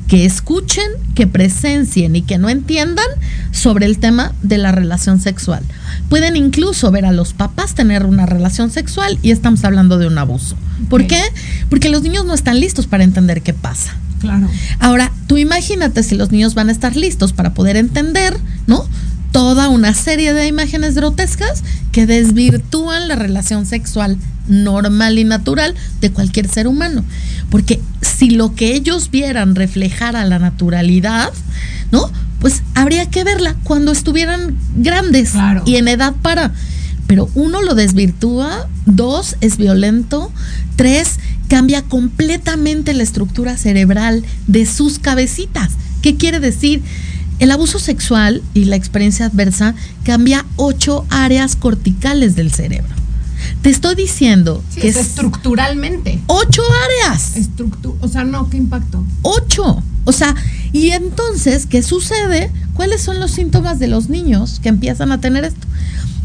que escuchen, que presencien y que no entiendan sobre el tema de la relación sexual. Pueden incluso ver a los papás tener una relación sexual y estamos hablando de un abuso. ¿Por qué? Porque los niños no están listos para entender qué pasa. Claro. Ahora, tú imagínate si los niños van a estar listos para poder entender, ¿no? Toda una serie de imágenes grotescas que desvirtúan la relación sexual normal y natural de cualquier ser humano. Porque si lo que ellos vieran reflejara la naturalidad, ¿no? Pues habría que verla cuando estuvieran grandes y en edad para. Pero uno lo desvirtúa, dos es violento, tres cambia completamente la estructura cerebral de sus cabecitas. ¿Qué quiere decir? El abuso sexual y la experiencia adversa cambia ocho áreas corticales del cerebro. Te estoy diciendo que es estructuralmente. Ocho áreas. o sea, no, ¿qué impacto? Ocho. O sea, y entonces, ¿qué sucede? ¿Cuáles son los síntomas de los niños que empiezan a tener esto?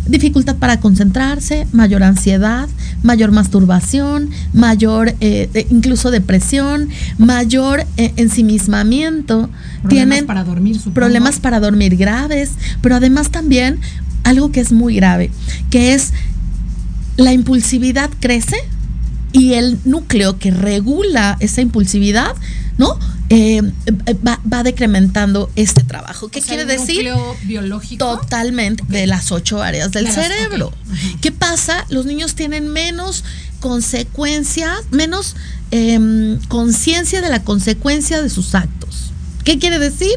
Dificultad para concentrarse, mayor ansiedad, mayor masturbación, mayor eh, incluso depresión, mayor eh, ensimismamiento. Problemas Tienen para dormir, problemas para dormir graves, pero además también algo que es muy grave, que es la impulsividad crece y el núcleo que regula esa impulsividad, ¿no? Eh, va, decrementando este trabajo. ¿Qué quiere decir? Núcleo biológico. Totalmente, de las ocho áreas del cerebro. ¿Qué pasa? Los niños tienen menos consecuencias, menos em, conciencia de la consecuencia de sus actos. ¿Qué quiere decir?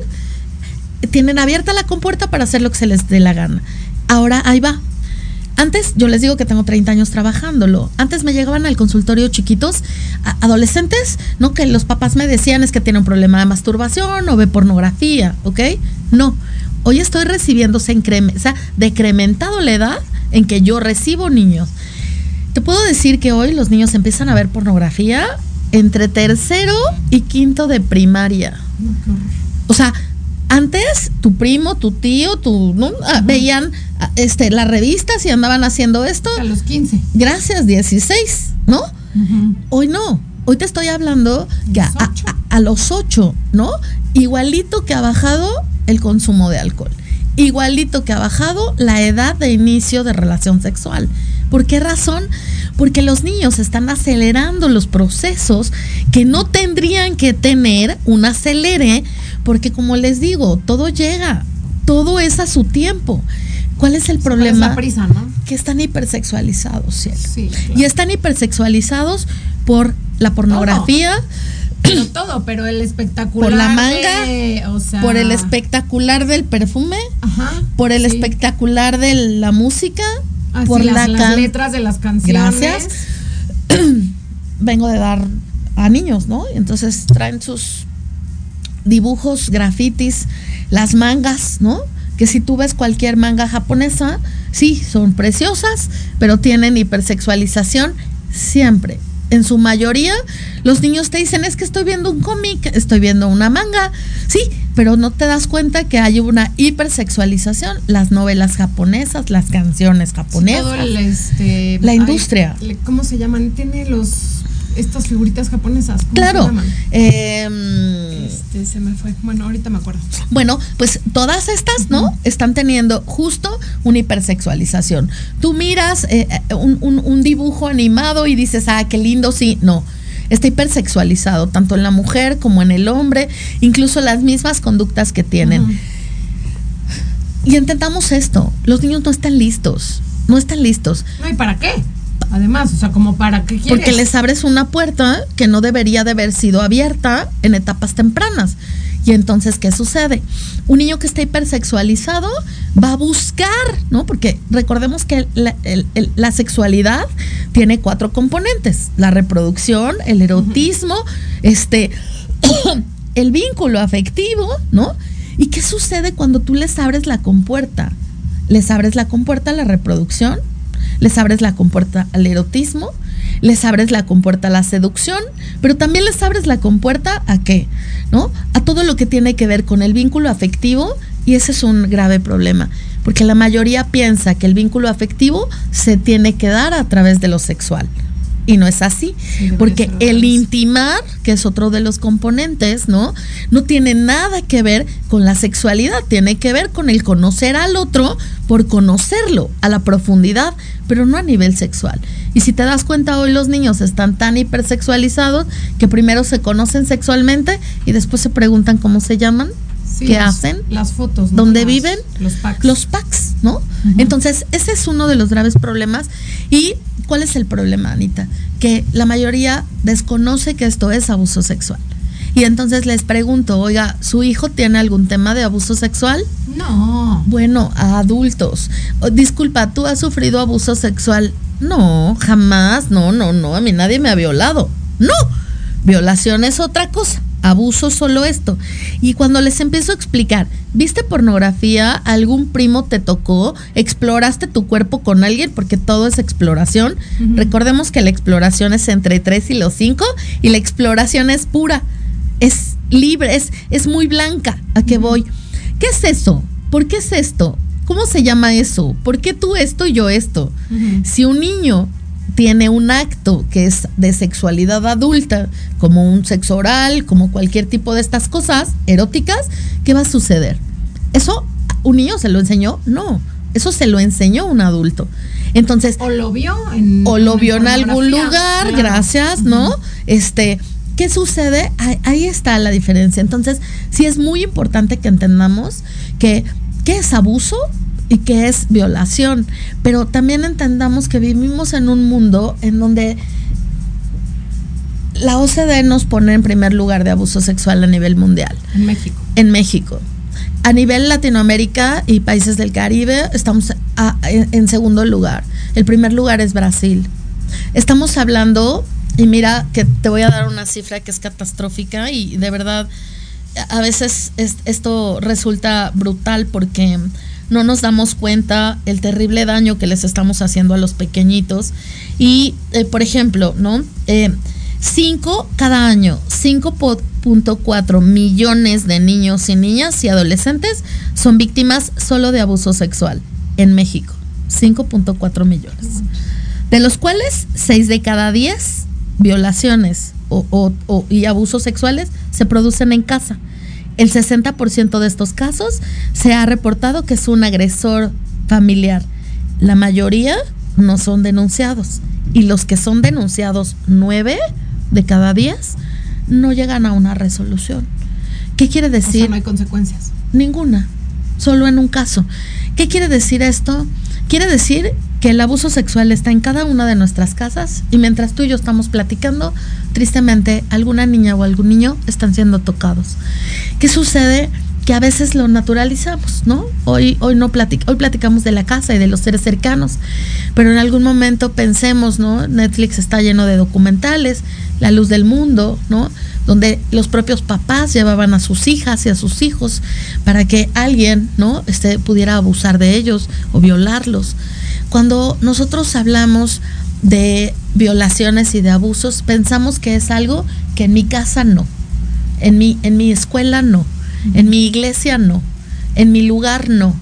Tienen abierta la compuerta para hacer lo que se les dé la gana. Ahora ahí va, antes, yo les digo que tengo 30 años trabajándolo. Antes me llegaban al consultorio chiquitos, adolescentes, ¿no? Que los papás me decían es que tiene un problema de masturbación o ve pornografía, ¿ok? No. Hoy estoy recibiendo, se o sea, decrementado la edad en que yo recibo niños. Te puedo decir que hoy los niños empiezan a ver pornografía entre tercero y quinto de primaria. O sea, antes tu primo, tu tío, tu ¿no? Ah, veían ah, este las revistas y andaban haciendo esto a los 15. Gracias, 16, ¿no? Hoy no. Hoy te estoy hablando que a, los 8, ¿no? Igualito que ha bajado el consumo de alcohol. Igualito que ha bajado la edad de inicio de relación sexual. ¿Por qué razón? Porque los niños están acelerando los procesos que no tendrían que tener un acelere porque como les digo, todo llega, todo es a su tiempo. ¿Cuál es el problema? prisa, ¿no? Que están hipersexualizados, ¿cierto? Sí, Y están hipersexualizados por la pornografía, pero todo, pero el espectacular. Por la manga, de- o sea, por el espectacular del perfume, Ajá, por el sí. espectacular de la música, Por las, la las can- letras de las canciones. Gracias. vengo de dar a niños, ¿no? Entonces traen sus dibujos, grafitis, las mangas, ¿no? Que si tú ves cualquier manga japonesa, sí, son preciosas, pero tienen hipersexualización siempre. En su mayoría, los niños te dicen, es que estoy viendo un cómic, estoy viendo una manga, sí, pero no te das cuenta que hay una hipersexualización. Las novelas japonesas, las canciones japonesas. Todo el, este, La industria. ¿Cómo se llaman? Tiene los estas figuritas japonesas. ¿Cómo se Claro. llaman? Em, Este, se me fue. Bueno, ahorita me acuerdo. Bueno, pues todas estas, ¿no? Están teniendo justo una hipersexualización. Tú miras eh, eh, un, un- un dibujo animado y dices, ah, qué lindo, sí, no. Está hipersexualizado, tanto en la mujer como en el hombre, incluso las mismas conductas que tienen. Y entendamos esto, los niños no están listos, no están listos. No, ¿y para qué? Además, o sea, como para qué quieres. Porque les abres una puerta que no debería de haber sido abierta en etapas tempranas. Y entonces, ¿qué sucede? Un niño que está hipersexualizado va a buscar, ¿no? Porque recordemos que la, el- el- la sexualidad tiene cuatro componentes: la reproducción, el erotismo, este, el vínculo afectivo, ¿no? ¿Y qué sucede cuando tú les abres la compuerta? Les abres la compuerta a la reproducción, les abres la compuerta al erotismo, les abres la compuerta a la seducción, pero también les abres la compuerta a qué, ¿no? A todo lo que tiene que ver con el vínculo afectivo y ese es un grave problema, porque la mayoría piensa que el vínculo afectivo se tiene que dar a través de lo sexual. Y no es así, Sí, porque el intimar, que es otro de los componentes, ¿no? No tiene nada que ver con la sexualidad, tiene que ver con el conocer al otro por conocerlo a la profundidad, pero no a nivel sexual. Y si te das cuenta, hoy los niños están tan hipersexualizados que primero se conocen sexualmente y después se preguntan cómo se llaman, Sí, qué las- hacen, Las fotos. ¿no? dónde Las- viven, Los packs. los packs, ¿no? Entonces, ese es uno de los graves problemas. ¿Y cuál es el problema, Anita? Que la mayoría desconoce que esto es abuso sexual. Y entonces les pregunto, oiga, ¿su hijo tiene algún tema de abuso sexual? No. Bueno, a adultos. O, disculpa, ¿tú has sufrido abuso sexual? No, jamás, no, no, no, a mí nadie me ha violado. No, violación es otra cosa, abuso solo esto. Y cuando les empiezo a explicar, ¿viste pornografía? ¿Algún primo te tocó? ¿Exploraste tu cuerpo con alguien? Porque todo es exploración. Recordemos que la exploración es entre 3 y los 5 y la exploración es pura, es libre, es, es muy blanca. ¿A qué voy? ¿Qué es eso? ¿Por qué es esto? ¿Cómo se llama eso? ¿Por qué tú esto y yo esto? Si un niño tiene un acto que es de sexualidad adulta, como un sexo oral, como cualquier tipo de estas cosas eróticas, ¿qué va a suceder? ¿Eso un niño se lo enseñó? No, eso se lo enseñó un adulto. Entonces, O lo vio en. o lo vio en algún lugar, claro. gracias, ¿no? Este, ¿qué sucede? Ahí, ahí está la diferencia. Entonces, sí es muy importante que entendamos que qué es abuso y qué es violación, pero también entendamos que vivimos en un mundo en donde la OCDE nos pone en primer lugar de abuso sexual a nivel mundial En México. en México. A nivel Latinoamérica y países del Caribe estamos a- en, en segundo lugar. El primer lugar es Brasil. Estamos hablando, y mira que te voy a dar una cifra que es catastrófica y de verdad a veces es- esto resulta brutal porque no nos damos cuenta el terrible daño que les estamos haciendo a los pequeñitos. Y, eh, por ejemplo, ¿no? Eh, cinco cada año, 5.4 millones de niños y niñas y adolescentes son víctimas solo de abuso sexual en México. 5.4 millones. De los cuales 6 de cada 10 violaciones o- y abusos sexuales se producen en casa. El 60% de estos casos se ha reportado que es un agresor familiar. La mayoría no son denunciados. Y los que son denunciados, 9 de cada 10, no llegan a una resolución. ¿Qué quiere O sea, decir? no hay consecuencias. Ninguna, solo en un caso. ¿Qué quiere decir esto? Quiere decir que el abuso sexual está en cada una de nuestras casas y mientras tú y yo estamos platicando, tristemente alguna niña o algún niño están siendo tocados. ¿Qué sucede? que a veces lo naturalizamos, ¿no? Hoy, hoy no hoy platicamos de la casa y de los seres cercanos, pero en algún momento pensemos, ¿no? Netflix está lleno de documentales, La Luz del Mundo, ¿no? Donde los propios papás llevaban a sus hijas y a sus hijos para que alguien, ¿no? Este, pudiera abusar de ellos o violarlos. Cuando nosotros hablamos de violaciones y de abusos, pensamos que es algo que en mi casa no, en mi, en mi escuela no en mi iglesia no, en mi lugar no,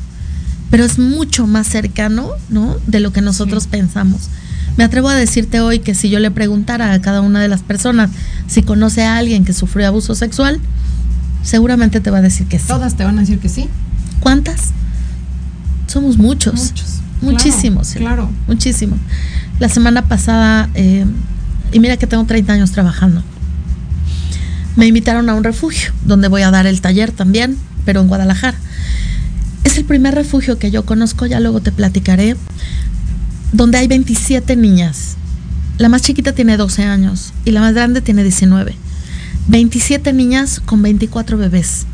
pero es mucho más cercano, ¿no? De lo que nosotros pensamos. Me atrevo a decirte hoy que si yo le preguntara a cada una de las personas si conoce a alguien que sufrió abuso sexual, seguramente te va a decir que sí. Todas te van a decir que sí. ¿Cuántas? Somos muchos. Muchos. Muchísimos. Claro. Muchísimos. La semana pasada, eh, y mira que tengo 30 años trabajando me invitaron a un refugio donde voy a dar el taller también, pero en Guadalajara. Es el primer refugio que yo conozco, ya luego te platicaré, donde hay 27 niñas. La más chiquita tiene 12 años y la más grande tiene 19. 27 niñas con 24 bebés.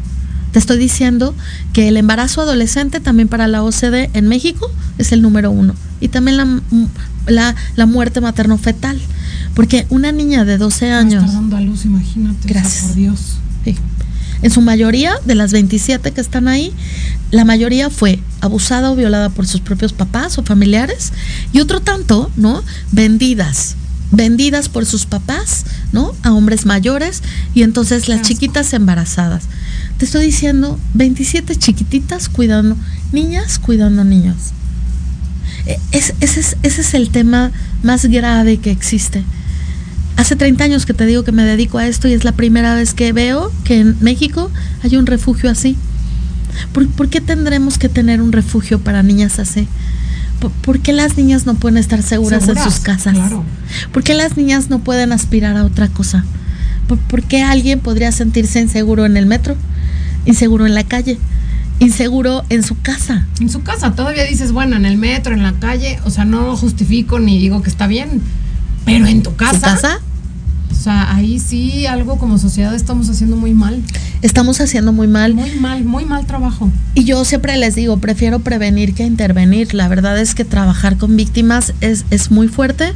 Te estoy diciendo que el embarazo adolescente también para la OCDE en México es el número uno. Y también la, la, la muerte materno-fetal. Porque una niña de 12 años. Está dando a luz, imagínate. Gracias. por Dios. En su mayoría, de las 27 que están ahí, la mayoría fue abusada o violada por sus propios papás o familiares. Y otro tanto, ¿no? Vendidas. Vendidas por sus papás, ¿no? A hombres mayores. Y entonces las chiquitas embarazadas. Te estoy diciendo, 27 chiquititas cuidando, niñas cuidando niños. E, ese, es, ese es el tema más grave que existe Hace 30 años que te digo que me dedico a esto y es la primera vez que veo que en México hay un refugio así. ¿Por, qué tendremos que tener un refugio para niñas así? ¿Por, qué las niñas no pueden estar seguras, en sus casas? ¿Por qué las niñas no pueden aspirar a otra cosa? ¿Por, qué alguien podría sentirse inseguro en el metro? Inseguro en la calle? inseguro en su casa. En su casa, todavía dices, bueno, en el metro, en la calle, o sea, no lo justifico ni digo que está bien, pero en tu casa. casa? O sea, ahí sí algo como sociedad estamos haciendo muy mal. Estamos haciendo muy mal. Muy mal, muy mal trabajo. Y yo siempre les digo, prefiero prevenir que intervenir. La verdad es que trabajar con víctimas es, es muy fuerte,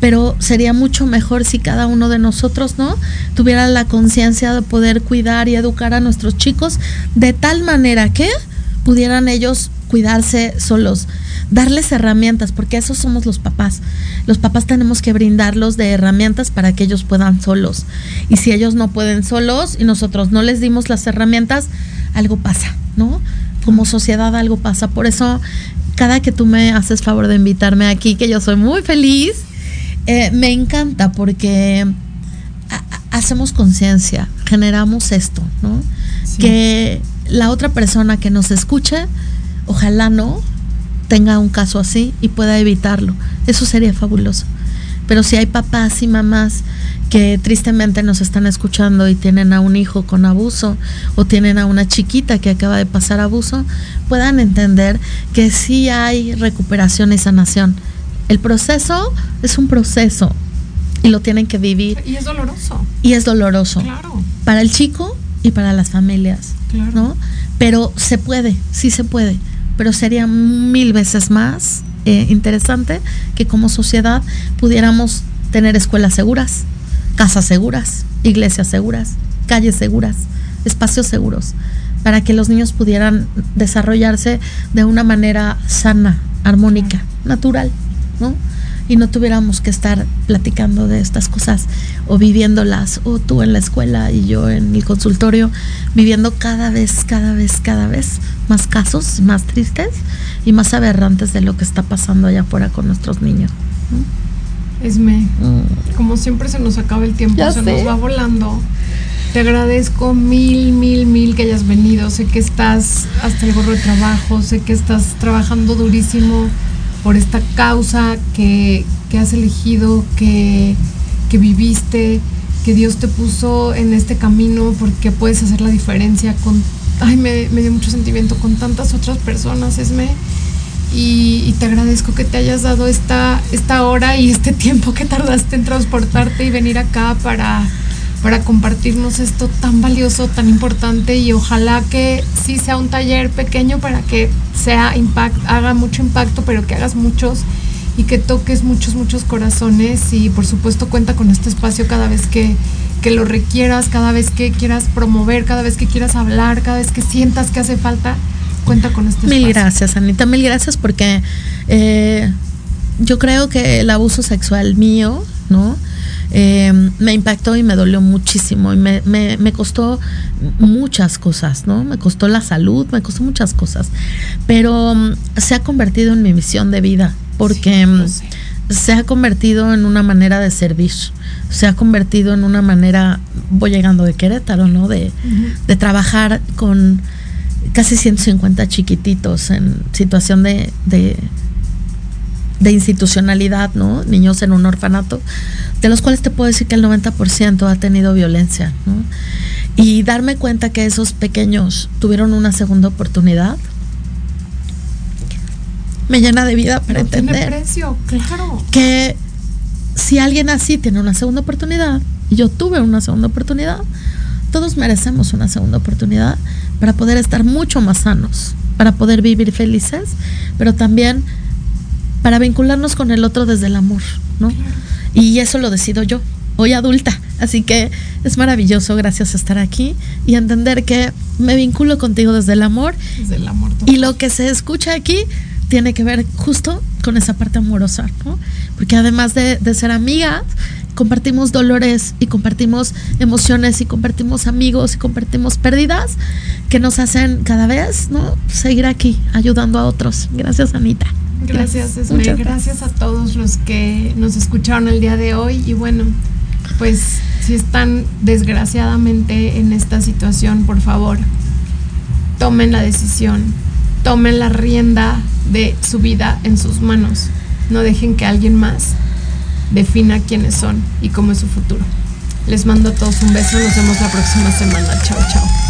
pero sería mucho mejor si cada uno de nosotros, ¿no? Tuviera la conciencia de poder cuidar y educar a nuestros chicos de tal manera que pudieran ellos cuidarse solos darles herramientas, porque esos somos los papás. Los papás tenemos que brindarlos de herramientas para que ellos puedan solos. Y si ellos no pueden solos y nosotros no les dimos las herramientas, algo pasa, ¿no? Como sociedad algo pasa. Por eso, cada que tú me haces favor de invitarme aquí, que yo soy muy feliz, eh, me encanta porque hacemos conciencia, generamos esto, ¿no? Que la otra persona que nos escuche, ojalá no, tenga un caso así y pueda evitarlo. Eso sería fabuloso. Pero si hay papás y mamás que tristemente nos están escuchando y tienen a un hijo con abuso o tienen a una chiquita que acaba de pasar abuso, puedan entender que sí hay recuperación y sanación. El proceso es un proceso y lo tienen que vivir. Y es doloroso. Y es doloroso. Claro. Para el chico y para las familias. Claro. ¿no? Pero se puede, sí se puede pero sería mil veces más eh, interesante que como sociedad pudiéramos tener escuelas seguras, casas seguras, iglesias seguras, calles seguras, espacios seguros, para que los niños pudieran desarrollarse de una manera sana, armónica, natural, ¿no? Y no tuviéramos que estar platicando de estas cosas o viviéndolas, o tú en la escuela y yo en el consultorio, viviendo cada vez, cada vez, cada vez más casos más tristes y más aberrantes de lo que está pasando allá afuera con nuestros niños. Esme, mm. como siempre se nos acaba el tiempo, se nos va volando. Te agradezco mil, mil, mil que hayas venido. Sé que estás hasta el gorro de trabajo, sé que estás trabajando durísimo por esta causa que, has elegido, que, viviste, que Dios te puso en este camino porque puedes hacer la diferencia con, ay, me, dio mucho sentimiento con tantas otras personas, Esme, y, te agradezco que te hayas dado esta, esta hora y este tiempo que tardaste en transportarte y venir acá para, para compartirnos esto tan valioso, tan importante y ojalá que sí sea un taller pequeño para que sea impact, haga mucho impacto, pero que hagas muchos y que toques muchos, muchos corazones. Y por supuesto cuenta con este espacio cada vez que, que lo requieras, cada vez que quieras promover, cada vez que quieras hablar, cada vez que sientas que hace falta cuenta con este Mil gracias, Anita, mil gracias porque eh, yo creo que el abuso sexual mío, ¿no? Eh, me impactó y me dolió muchísimo y me, me, costó muchas cosas, ¿no? Me costó la salud, me costó muchas cosas, pero mm, se ha convertido en mi misión de vida porque mm, se ha convertido en una manera de servir, se ha convertido en una manera, voy llegando de Querétaro, ¿no? De, de trabajar con casi 150 chiquititos en situación de, de, institucionalidad, ¿no? Niños en un orfanato, de los cuales te puedo decir que el 90% ha tenido violencia, ¿no? Y darme cuenta que esos pequeños tuvieron una segunda oportunidad me llena de vida para entender precio, claro. que si alguien así tiene una segunda oportunidad, y yo tuve una segunda oportunidad, todos merecemos una segunda oportunidad para poder estar mucho más sanos, para poder vivir felices, pero también para vincularnos con el otro desde el amor, ¿no? Y eso lo decido yo, hoy adulta. Así que es maravilloso, gracias a estar aquí y entender que me vinculo contigo desde el amor. Desde el amor. Y lo que se escucha aquí tiene que ver justo con esa parte amorosa, ¿no? Porque además de, de ser amigas, compartimos dolores y compartimos emociones y compartimos amigos y compartimos pérdidas que nos hacen cada vez ¿no? seguir aquí ayudando a otros. Gracias, Anita. Gracias, Esme. Gracias a todos los que nos escucharon el día de hoy. Y bueno, pues si están desgraciadamente en esta situación, por favor, tomen la decisión, tomen la rienda de su vida en sus manos. No dejen que alguien más defina quiénes son y cómo es su futuro. Les mando a todos un beso, nos vemos la próxima semana. Chao, chao.